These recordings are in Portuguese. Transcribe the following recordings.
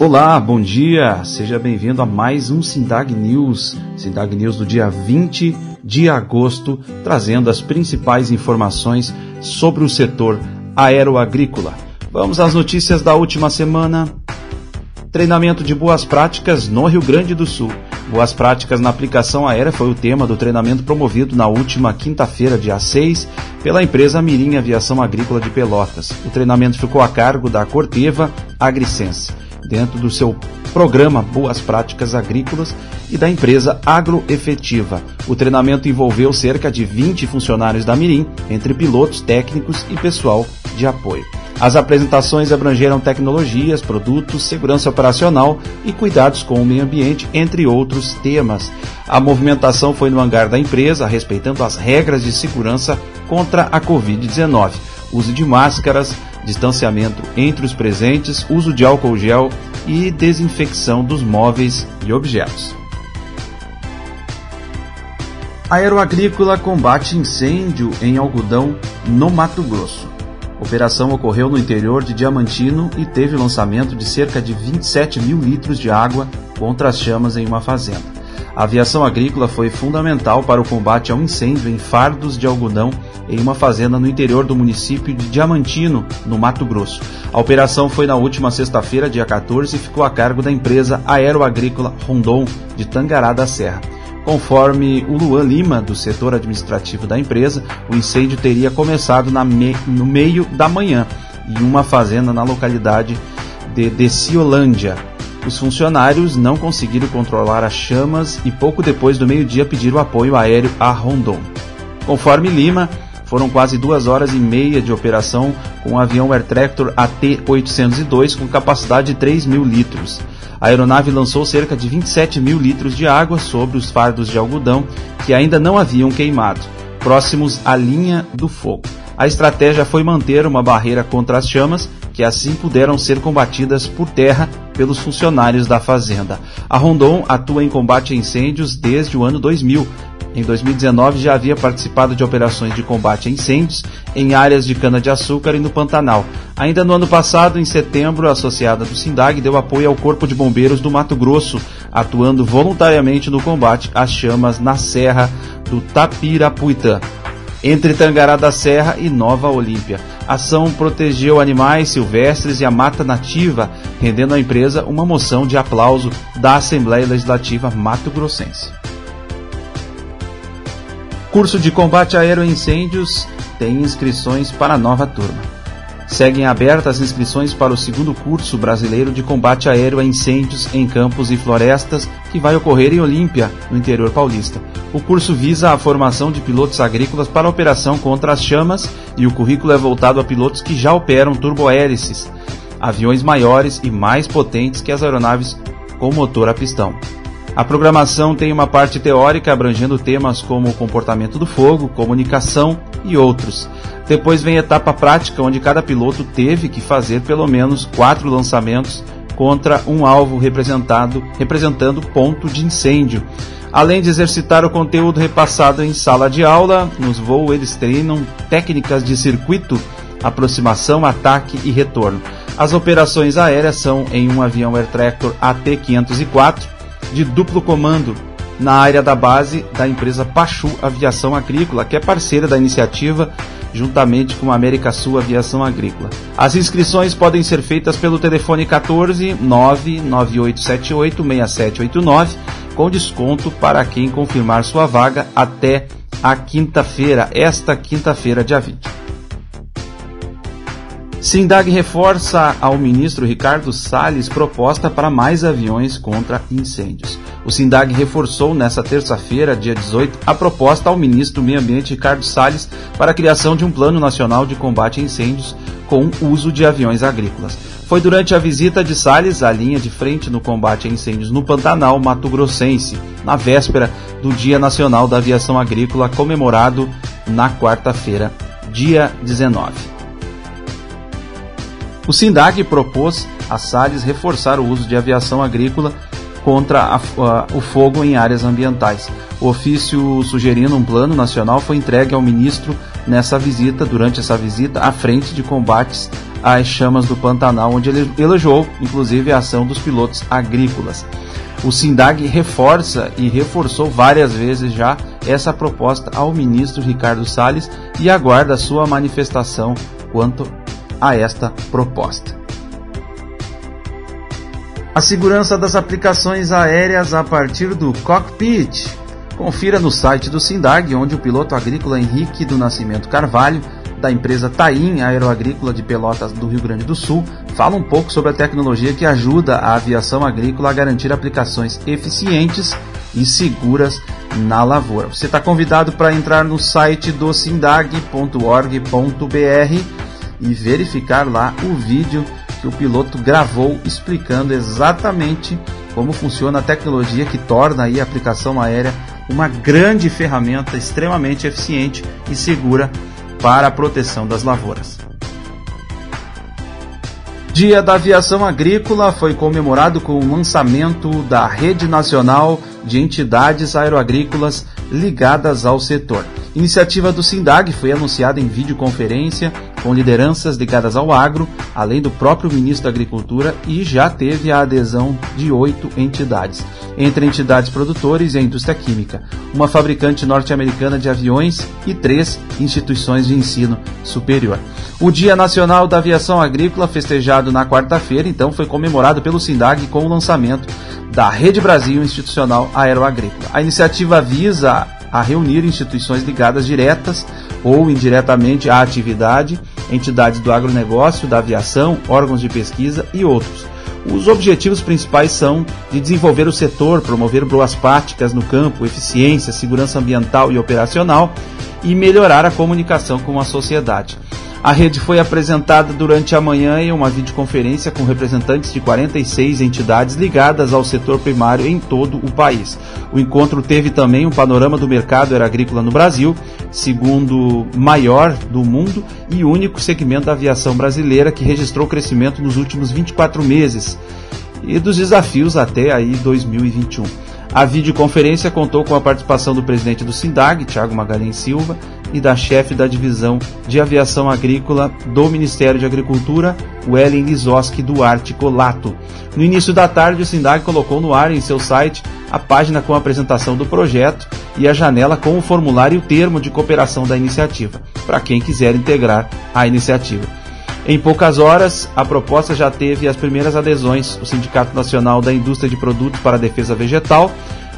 Olá, bom dia, seja bem-vindo a mais um Sindag News, Sindag News do dia 20 de agosto, trazendo as principais informações sobre o setor aeroagrícola. Vamos às notícias da última semana. Treinamento de boas práticas no Rio Grande do Sul. Boas práticas na aplicação aérea foi o tema do treinamento promovido na última quinta-feira, dia 6, pela empresa Mirim Aviação Agrícola de Pelotas. O treinamento ficou a cargo da Corteva Agricense dentro do seu programa Boas Práticas Agrícolas e da empresa Agroefetiva. O treinamento envolveu cerca de 20 funcionários da Mirim, entre pilotos, técnicos e pessoal de apoio. As apresentações abrangeram tecnologias, produtos, segurança operacional e cuidados com o meio ambiente, entre outros temas. A movimentação foi no hangar da empresa, respeitando as regras de segurança contra a Covid-19. Uso de máscaras, distanciamento entre os presentes, uso de álcool gel e desinfecção dos móveis e objetos. Aeroagrícola combate incêndio em algodão no Mato Grosso. Operação ocorreu no interior de Diamantino e teve lançamento de cerca de 27 mil litros de água contra as chamas em uma fazenda. A aviação agrícola foi fundamental para o combate ao incêndio em fardos de algodão em uma fazenda no interior do município de Diamantino, no Mato Grosso. A operação foi na última sexta-feira, dia 14, e ficou a cargo da empresa aeroagrícola Rondon, de Tangará da Serra. Conforme o Luan Lima, do setor administrativo da empresa, o incêndio teria começado me no meio da manhã em uma fazenda na localidade de Deciolândia, os funcionários não conseguiram controlar as chamas e pouco depois do meio-dia pediram apoio aéreo a Rondon. Conforme Lima, foram quase duas horas e meia de operação com o avião Air Tractor AT-802 com capacidade de 3 mil litros. A aeronave lançou cerca de 27 mil litros de água sobre os fardos de algodão que ainda não haviam queimado, próximos à linha do fogo. A estratégia foi manter uma barreira contra as chamas, que assim puderam ser combatidas por terra pelos funcionários da fazenda. A Rondon atua em combate a incêndios desde o ano 2000. Em 2019 já havia participado de operações de combate a incêndios em áreas de cana-de-açúcar e no Pantanal. Ainda no ano passado, em setembro, a associada do SINDAG deu apoio ao Corpo de Bombeiros do Mato Grosso, atuando voluntariamente no combate às chamas na Serra do Tapirapuitã entre Tangará da Serra e Nova Olímpia. A ação protegeu animais silvestres e a mata nativa, rendendo à empresa uma moção de aplauso da Assembleia Legislativa Mato Grossense. Curso de combate aéreo a incêndios tem inscrições para a nova turma. Seguem abertas as inscrições para o segundo curso brasileiro de combate aéreo a incêndios em campos e florestas, que vai ocorrer em Olímpia, no interior paulista. O curso visa a formação de pilotos agrícolas para a operação contra as chamas e o currículo é voltado a pilotos que já operam turbohélices, aviões maiores e mais potentes que as aeronaves com motor a pistão. A programação tem uma parte teórica abrangendo temas como o comportamento do fogo, comunicação e outros. Depois vem a etapa prática, onde cada piloto teve que fazer pelo menos quatro lançamentos contra um alvo representado, representando ponto de incêndio. Além de exercitar o conteúdo repassado em sala de aula, nos voos eles treinam técnicas de circuito, aproximação, ataque e retorno. As operações aéreas são em um avião Air Tractor AT-504 de duplo comando na área da base da empresa Pachu Aviação Agrícola, que é parceira da iniciativa juntamente com a América Sul Aviação Agrícola. As inscrições podem ser feitas pelo telefone 14 99878 6789 com desconto para quem confirmar sua vaga até a quinta-feira, esta quinta-feira, dia 20. Sindag reforça ao ministro Ricardo Salles proposta para mais aviões contra incêndios. O Sindag reforçou nesta terça-feira, dia 18, a proposta ao ministro do Meio Ambiente Ricardo Salles para a criação de um plano nacional de combate a incêndios com uso de aviões agrícolas. Foi durante a visita de Salles à linha de frente no combate a incêndios no Pantanal Mato Grossense, na véspera do Dia Nacional da Aviação Agrícola comemorado na quarta-feira, dia 19. O SINDAG propôs a Salles reforçar o uso de aviação agrícola contra a, a, o fogo em áreas ambientais. O ofício sugerindo um plano nacional foi entregue ao ministro nessa visita, durante essa visita, à frente de combates às chamas do Pantanal, onde ele elogiou, inclusive, a ação dos pilotos agrícolas. O SINDAG reforça e reforçou várias vezes já essa proposta ao ministro Ricardo Salles e aguarda sua manifestação quanto a esta proposta. A segurança das aplicações aéreas a partir do cockpit. Confira no site do SINDAG, onde o piloto agrícola Henrique do Nascimento Carvalho, da empresa Taim Aeroagrícola de Pelotas do Rio Grande do Sul, fala um pouco sobre a tecnologia que ajuda a aviação agrícola a garantir aplicações eficientes e seguras na lavoura. Você está convidado para entrar no site do sindag.org.br e verificar lá o vídeo que o piloto gravou explicando exatamente como funciona a tecnologia que torna a aplicação aérea uma grande ferramenta extremamente eficiente e segura para a proteção das lavouras. Dia da Aviação Agrícola foi comemorado com o lançamento da Rede Nacional de Entidades Aeroagrícolas ligadas ao setor. Iniciativa do SINDAG foi anunciada em videoconferência com lideranças ligadas ao agro, além do próprio ministro da Agricultura, e já teve a adesão de oito entidades, entre entidades produtores e a indústria química, uma fabricante norte-americana de aviões e três instituições de ensino superior. O Dia Nacional da Aviação Agrícola, festejado na quarta-feira, então foi comemorado pelo SINDAG com o lançamento da Rede Brasil Institucional Aeroagrícola. A iniciativa visa a reunir instituições ligadas diretas ou indiretamente à atividade, entidades do agronegócio, da aviação, órgãos de pesquisa e outros. Os objetivos principais são de desenvolver o setor, promover boas práticas no campo, eficiência, segurança ambiental e operacional e melhorar a comunicação com a sociedade. A rede foi apresentada durante a manhã em uma videoconferência com representantes de 46 entidades ligadas ao setor primário em todo o país. O encontro teve também um panorama do mercado agrícola no Brasil, segundo maior do mundo e único segmento da aviação brasileira que registrou crescimento nos últimos 24 meses e dos desafios até aí 2021. A videoconferência contou com a participação do presidente do SINDAG, Tiago Magalhães Silva, e da chefe da divisão de aviação agrícola do Ministério de Agricultura, Wellen Lizoski Duarte Colato. No início da tarde, o SINDAG colocou no ar em seu site a página com a apresentação do projeto e a janela com o formulário e o termo de cooperação da iniciativa, para quem quiser integrar a iniciativa. Em poucas horas, a proposta já teve as primeiras adesões. O Sindicato Nacional da Indústria de Produtos para a Defesa Vegetal,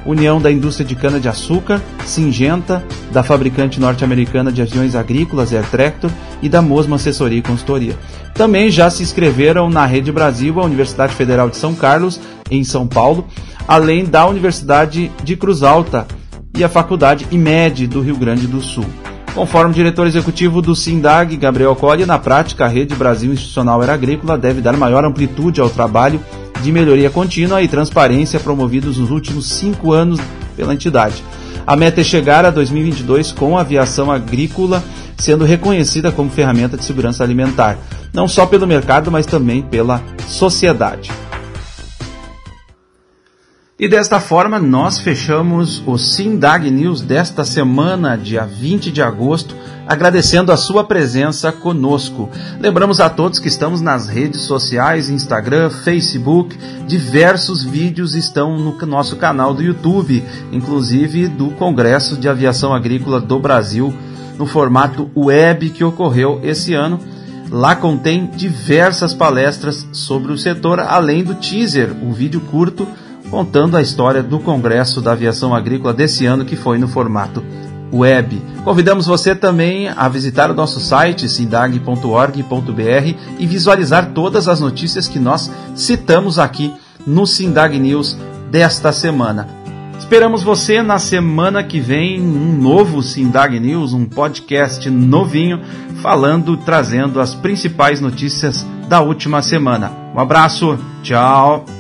União da Indústria de Cana-de-Açúcar, Singenta, da fabricante norte-americana de aviões agrícolas Air Tractor e da Mosma Assessoria e Consultoria. Também já se inscreveram na Rede Brasil a Universidade Federal de São Carlos, em São Paulo, além da Universidade de Cruz Alta e a Faculdade IMED do Rio Grande do Sul. Conforme o diretor executivo do SINDAG, Gabriel Colli, na prática, a Rede Brasil Institucional Era Agrícola deve dar maior amplitude ao trabalho de melhoria contínua e transparência promovidos nos últimos cinco anos pela entidade. A meta é chegar a 2022 com a aviação agrícola sendo reconhecida como ferramenta de segurança alimentar, não só pelo mercado, mas também pela sociedade. E desta forma, nós fechamos o Sindag News desta semana, dia 20 de agosto, agradecendo a sua presença conosco. Lembramos a todos que estamos nas redes sociais, Instagram, Facebook, diversos vídeos estão no nosso canal do YouTube, inclusive do Congresso de Aviação Agrícola do Brasil, no formato web que ocorreu esse ano. Lá contém diversas palestras sobre o setor, além do teaser, um vídeo curto contando a história do Congresso da Aviação Agrícola desse ano que foi no formato web. Convidamos você também a visitar o nosso site sindag.org.br e visualizar todas as notícias que nós citamos aqui no Sindag News desta semana. Esperamos você na semana que vem, um novo Sindag News, um podcast novinho, falando, trazendo as principais notícias da última semana. Um abraço, tchau!